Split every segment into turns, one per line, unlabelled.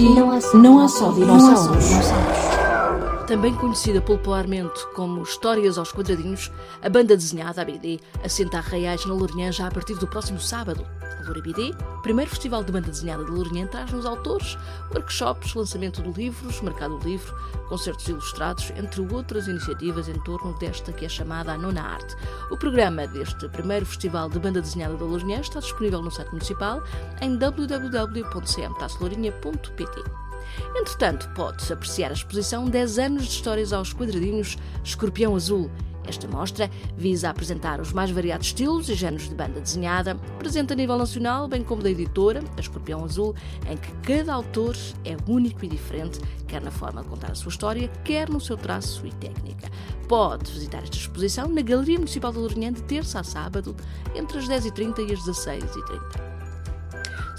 Aqui não há só, não há só dinossauros.
Também conhecida popularmente como Histórias aos Quadradinhos, a banda desenhada ABD assenta a Reais na Lourinhã já a partir do próximo sábado. A Loura BD, primeiro festival de banda desenhada de Lourinhã, traz-nos autores, workshops, lançamento de livros, mercado do livro, concertos ilustrados, entre outras iniciativas em torno desta que é chamada a Nona Arte. O programa deste primeiro festival de banda desenhada da Lourinhã está disponível no site municipal em www.cmtaslourinha.pt. Entretanto, pode-se apreciar a exposição 10 anos de histórias aos quadradinhos Escorpião Azul. Esta mostra visa apresentar os mais variados estilos e géneros de banda desenhada, presente a nível nacional, bem como da editora, a Escorpião Azul, em que cada autor é único e diferente, quer na forma de contar a sua história, quer no seu traço e técnica. Pode visitar esta exposição na Galeria Municipal de Lourinhã de terça a sábado, entre as 10h30 e as 16h30.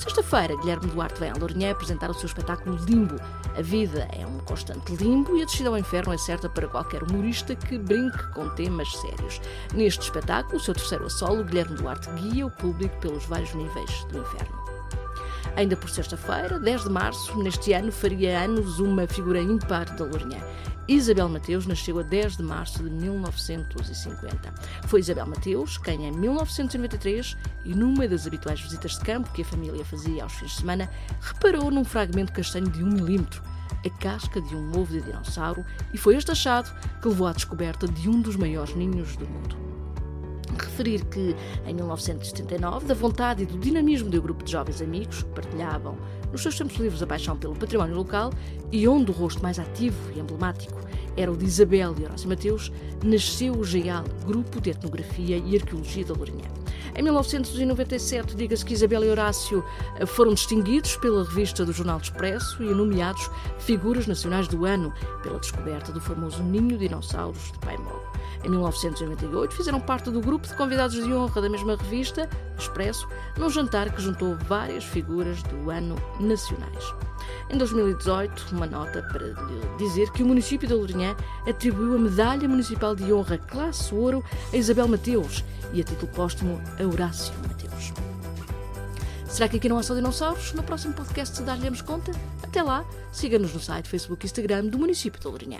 Sexta-feira, Guilherme Duarte vem a Lourinhã apresentar o seu espetáculo Limbo. A vida é um constante limbo e a descida ao inferno é certa para qualquer humorista que brinque com temas sérios. Neste espetáculo, o seu terceiro a solo, Guilherme Duarte guia o público pelos vários níveis do inferno. Ainda por sexta-feira, 10 de março, neste ano, faria anos uma figura ímpar da Lourinhã. Isabel Mateus nasceu a 10 de março de 1950. Foi Isabel Mateus quem, em 1993, e numa das habituais visitas de campo que a família fazia aos fins de semana, reparou num fragmento castanho de um milímetro, a casca de um ovo de dinossauro, e foi este achado que levou à descoberta de um dos maiores ninhos do mundo referir que, em 1979, da vontade e do dinamismo um grupo de jovens amigos que partilhavam nos seus tempos livres a paixão pelo património local e onde o rosto mais ativo e emblemático era o de Isabel e Horácio Mateus, nasceu o GEAL, Grupo de Etnografia e Arqueologia da Lourinhã. Em 1997, diga-se que Isabel e Horácio eh, foram distinguidos pela revista do Jornal Expresso e nomeados figuras nacionais do ano pela descoberta do famoso ninho de dinossauros de Pai Mogo. Em 1998, fizeram parte do grupo de convidados de honra da mesma revista, Expresso, num jantar que juntou várias figuras do ano nacionais. Em 2018, uma nota para dizer que o município de Lourinhã atribuiu a Medalha Municipal de Honra Classe Ouro a Isabel Mateus e a título póstumo a Horácio Mateus. Será que aqui não há só dinossauros? No próximo podcast dar-lhe conta? Até lá, siga-nos no site, Facebook e Instagram do município de Lourinhã.